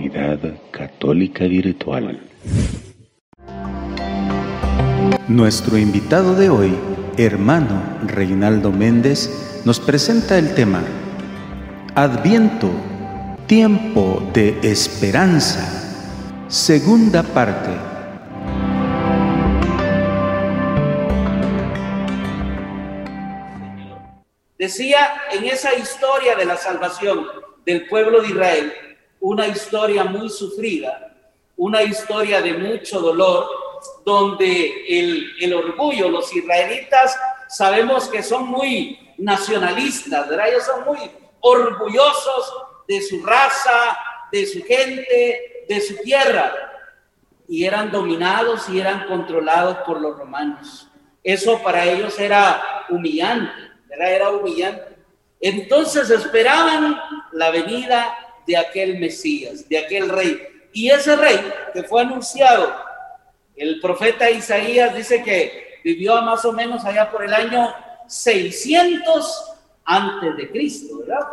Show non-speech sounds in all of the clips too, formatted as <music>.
Comunidad Católica Virtual. Nuestro invitado de hoy, hermano Reinaldo Méndez, nos presenta el tema Adviento, tiempo de esperanza, segunda parte. Decía en esa historia de la salvación del pueblo de Israel, una historia muy sufrida, una historia de mucho dolor, donde el, orgullo, los israelitas sabemos que son muy nacionalistas, ¿verdad? Ellos son muy orgullosos de su raza, de su gente, de su tierra, y eran dominados y eran controlados por los romanos. Eso para ellos era humillante, ¿verdad? Era humillante. Entonces esperaban la venida de aquel Mesías, de aquel rey. Y ese rey que fue anunciado, el profeta Isaías dice que vivió más o menos allá por el año 600 antes de Cristo, ¿verdad?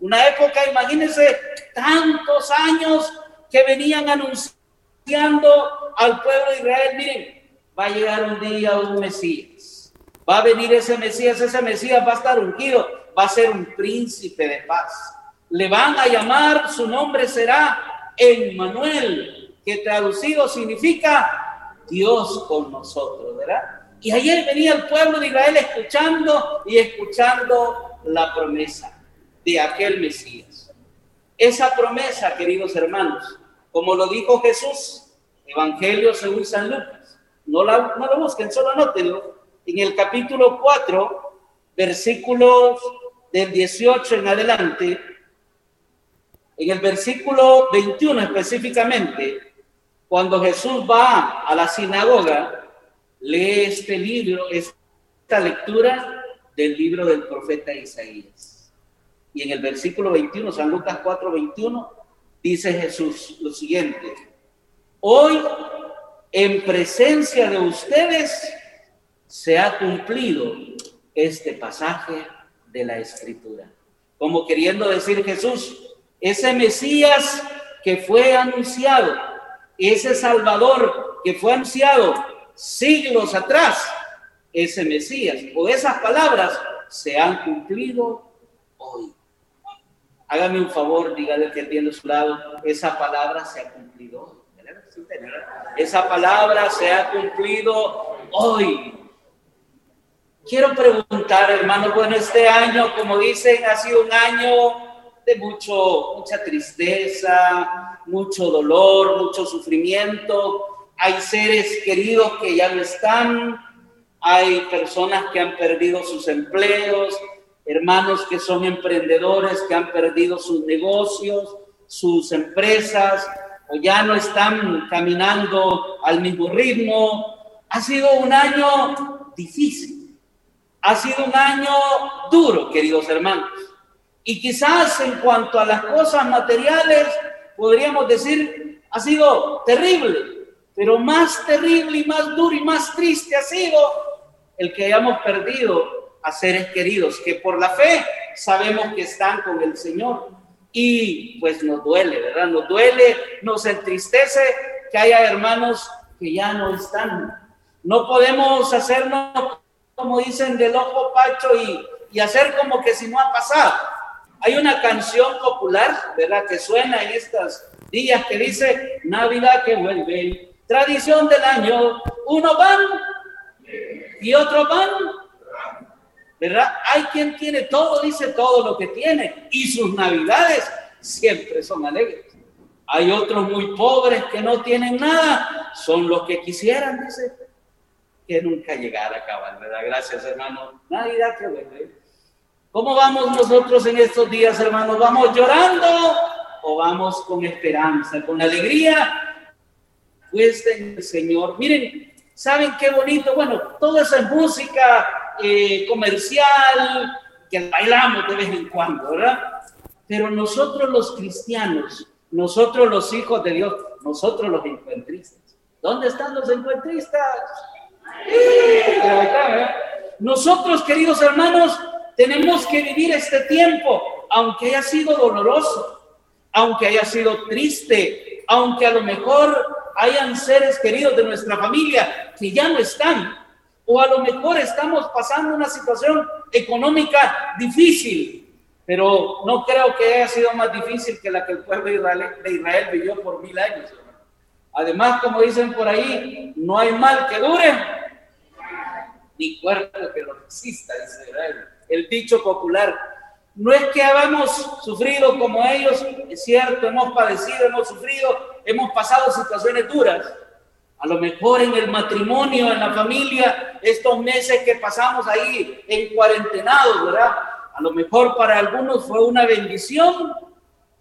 una época, imagínense, tantos años que venían anunciando al pueblo de Israel, miren, va a llegar un día un Mesías, va a venir ese Mesías, ese Mesías va a estar ungido, va a ser un príncipe de paz. Le van a llamar, su nombre será Emmanuel, que traducido significa Dios con nosotros, ¿verdad? Y ayer venía el pueblo de Israel escuchando y escuchando la promesa de aquel Mesías. Esa promesa, queridos hermanos, como lo dijo Jesús, Evangelio según San Lucas, no, la, no lo busquen, solo anótenlo, en el capítulo 4, versículos del 18 en adelante, en el versículo 21 específicamente, cuando Jesús va a la sinagoga, lee este libro, esta lectura del libro del profeta Isaías. Y en el versículo 21, San Lucas 4, 21, dice Jesús lo siguiente, hoy en presencia de ustedes se ha cumplido este pasaje de la escritura. Como queriendo decir Jesús, ese Mesías que fue anunciado, ese Salvador que fue anunciado siglos atrás, ese Mesías o esas palabras se han cumplido hoy. Hágame un favor, dígale que tiene a su lado, esa palabra se ha cumplido hoy. Esa palabra se ha cumplido hoy. Quiero preguntar, hermano, bueno, este año, como dicen, ha sido un año de mucho, mucha tristeza, mucho dolor, mucho sufrimiento. Hay seres queridos que ya no están, hay personas que han perdido sus empleos, hermanos que son emprendedores que han perdido sus negocios, sus empresas, o ya no están caminando al mismo ritmo. Ha sido un año difícil. Ha sido un año duro, queridos hermanos. Y quizás en cuanto a las cosas materiales, podríamos decir, ha sido terrible, pero más terrible y más duro y más triste ha sido el que hayamos perdido a seres queridos, que por la fe sabemos que están con el Señor. Y pues nos duele, ¿verdad? Nos duele, nos entristece que haya hermanos que ya no están. No podemos hacernos como dicen, del ojo pacho y, y hacer como que si no ha pasado. Hay una canción popular, ¿verdad?, que suena en estos días que dice, Navidad que vuelve, tradición del año, uno van y otro van, ¿verdad? Hay quien tiene todo, dice todo lo que tiene, y sus Navidades siempre son alegres. Hay otros muy pobres que no tienen nada, son los que quisieran, dice, que nunca llegara a acabar, ¿verdad? Gracias, hermano. Navidad que vuelve. ¿Cómo vamos nosotros en estos días, hermanos? ¿Vamos llorando o vamos con esperanza, con alegría? Pues el Señor. Miren, ¿saben qué bonito? Bueno, toda esa música eh, comercial que bailamos de vez en cuando, ¿verdad? Pero nosotros los cristianos, nosotros los hijos de Dios, nosotros los encuentristas. ¿Dónde están los encuentristas? Nosotros, queridos hermanos, tenemos que vivir este tiempo, aunque haya sido doloroso, aunque haya sido triste, aunque a lo mejor hayan seres queridos de nuestra familia que ya no están, o a lo mejor estamos pasando una situación económica difícil, pero no creo que haya sido más difícil que la que el pueblo de Israel, de Israel vivió por mil años. Además, como dicen por ahí, no hay mal que dure, ni cuerpo que lo resista, dice Israel. El dicho popular, no es que hayamos sufrido como ellos, es cierto, hemos padecido, hemos sufrido, hemos pasado situaciones duras. A lo mejor en el matrimonio, en la familia, estos meses que pasamos ahí en cuarentenados, ¿verdad? A lo mejor para algunos fue una bendición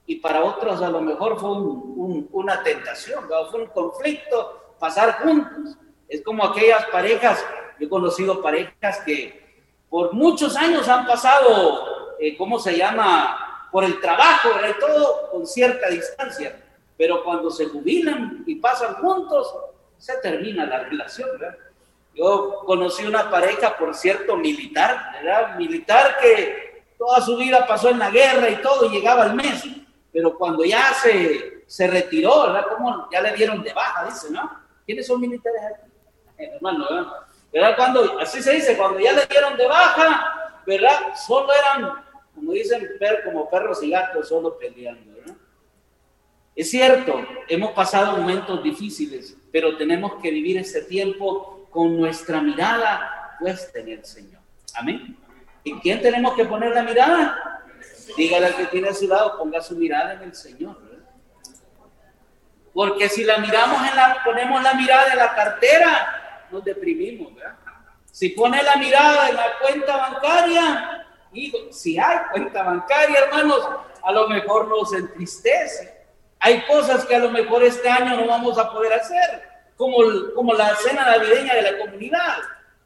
y para otros a lo mejor fue una tentación, fue un conflicto pasar juntos. Es como aquellas parejas, yo he conocido parejas que por muchos años han pasado, eh, ¿cómo se llama? Por el trabajo, ¿verdad? todo con cierta distancia, pero cuando se jubilan y pasan juntos, se termina la relación, ¿verdad? Yo conocí una pareja, por cierto, militar, ¿verdad? Militar que toda su vida pasó en la guerra y todo, y llegaba al mes pero cuando ya se, se retiró, ¿verdad? Como ya le dieron de baja, dice, ¿no? ¿Quiénes son militares aquí? Eh, <laughs> hermano, ¿verdad? ¿Verdad? Cuando, así se dice, cuando ya le dieron de baja, ¿verdad? Solo eran, como dicen, per, como perros y gatos, solo peleando, ¿verdad? Es cierto, hemos pasado momentos difíciles, pero tenemos que vivir ese tiempo con nuestra mirada puesta en el Señor. Amén. ¿Y quién tenemos que poner la mirada? Dígale al que tiene a su lado, ponga su mirada en el Señor. Porque si la miramos en la, ponemos la mirada en la cartera, nos deprimimos, ¿verdad? Si pone la mirada en la cuenta bancaria, digo, si hay cuenta bancaria, hermanos, a lo mejor nos entristece. Hay cosas que a lo mejor este año no vamos a poder hacer, como, como la cena navideña de la comunidad,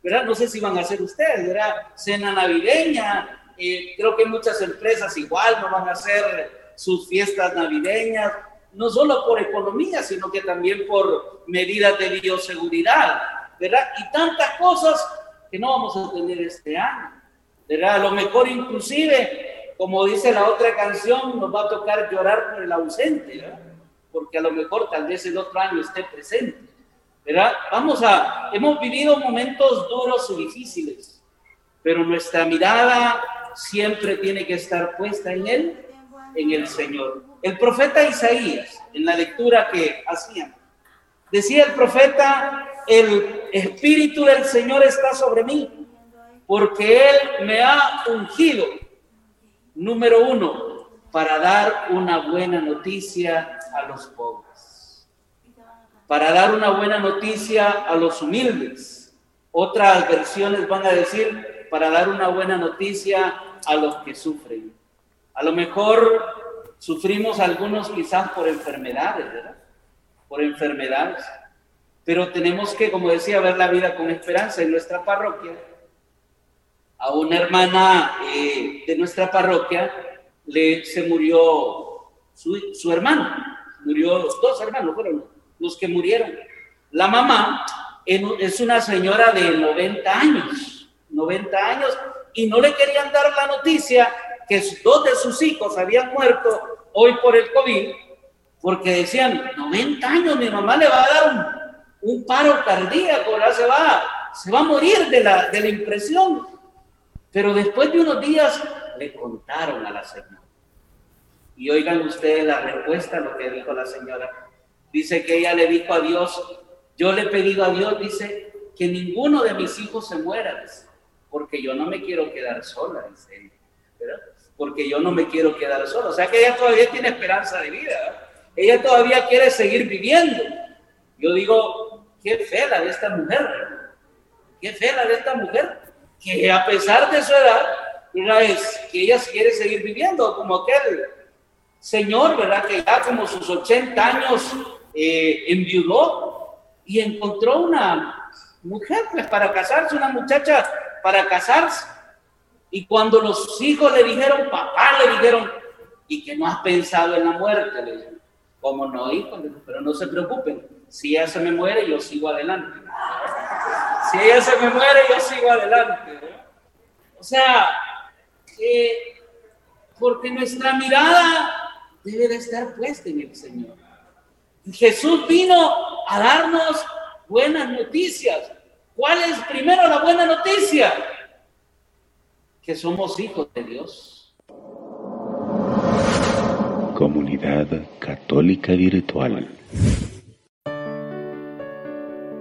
¿verdad? No sé si van a hacer ustedes, ¿verdad? Cena navideña, creo que muchas empresas igual no van a hacer sus fiestas navideñas, no solo por economía, sino que también por medidas de bioseguridad, ¿verdad? Y tantas cosas que no vamos a tener este año, ¿verdad? A lo mejor inclusive, como dice la otra canción, nos va a tocar llorar por el ausente, ¿verdad? Porque a lo mejor tal vez el otro año esté presente, ¿verdad? Vamos a, hemos vivido momentos duros y difíciles, pero nuestra mirada siempre tiene que estar puesta en Él, en el Señor. El profeta Isaías, en la lectura que hacían, decía el profeta, el Espíritu del Señor está sobre mí, porque Él me ha ungido, número uno, para dar una buena noticia a los pobres, para dar una buena noticia a los humildes. Otras versiones van a decir, para dar una buena noticia a los que sufren. A lo mejor sufrimos algunos quizás por enfermedades, ¿verdad? Por enfermedades. Pero tenemos que, como decía, ver la vida con esperanza en nuestra parroquia. A una hermana eh, de nuestra parroquia le, se murió su, su hermano, murió los dos hermanos, fueron los que murieron. La mamá es una señora de 90 años 90 años, y no le querían dar la noticia que dos de sus hijos habían muerto hoy por el COVID, porque decían, 90 años, mi mamá le va a dar un, paro cardíaco, se va, se va a morir de la, de la impresión. Pero después de unos días le contaron a la señora. Y oigan ustedes la respuesta a lo que dijo la señora. Dice que ella le dijo a Dios, yo le he pedido a Dios, dice, que ninguno de mis hijos se muera porque yo no me quiero quedar sola, dice ¿verdad? Porque yo no me quiero quedar sola. O sea que ella todavía tiene esperanza de vida. Ella todavía quiere seguir viviendo. Yo digo, qué fe la de esta mujer. Qué fe la de esta mujer. Que a pesar de su edad, una es que ella quiere seguir viviendo, como aquel señor, ¿verdad? Que ya como sus 80 años eh, enviudó y encontró una mujer, pues para casarse, una muchacha para casarse. Y cuando los hijos le dijeron, papá, le dijeron, ¿y que no has pensado en la muerte? Le dijeron, ¿cómo no, hijo? Pero no se preocupen, si ella se me muere, yo sigo adelante. Si ella se me muere, yo sigo adelante. O sea, porque nuestra mirada debe de estar puesta en el Señor. Jesús vino a darnos buenas noticias. ¿Cuál es primero la buena noticia? Que somos hijos de Dios. Comunidad Católica Virtual.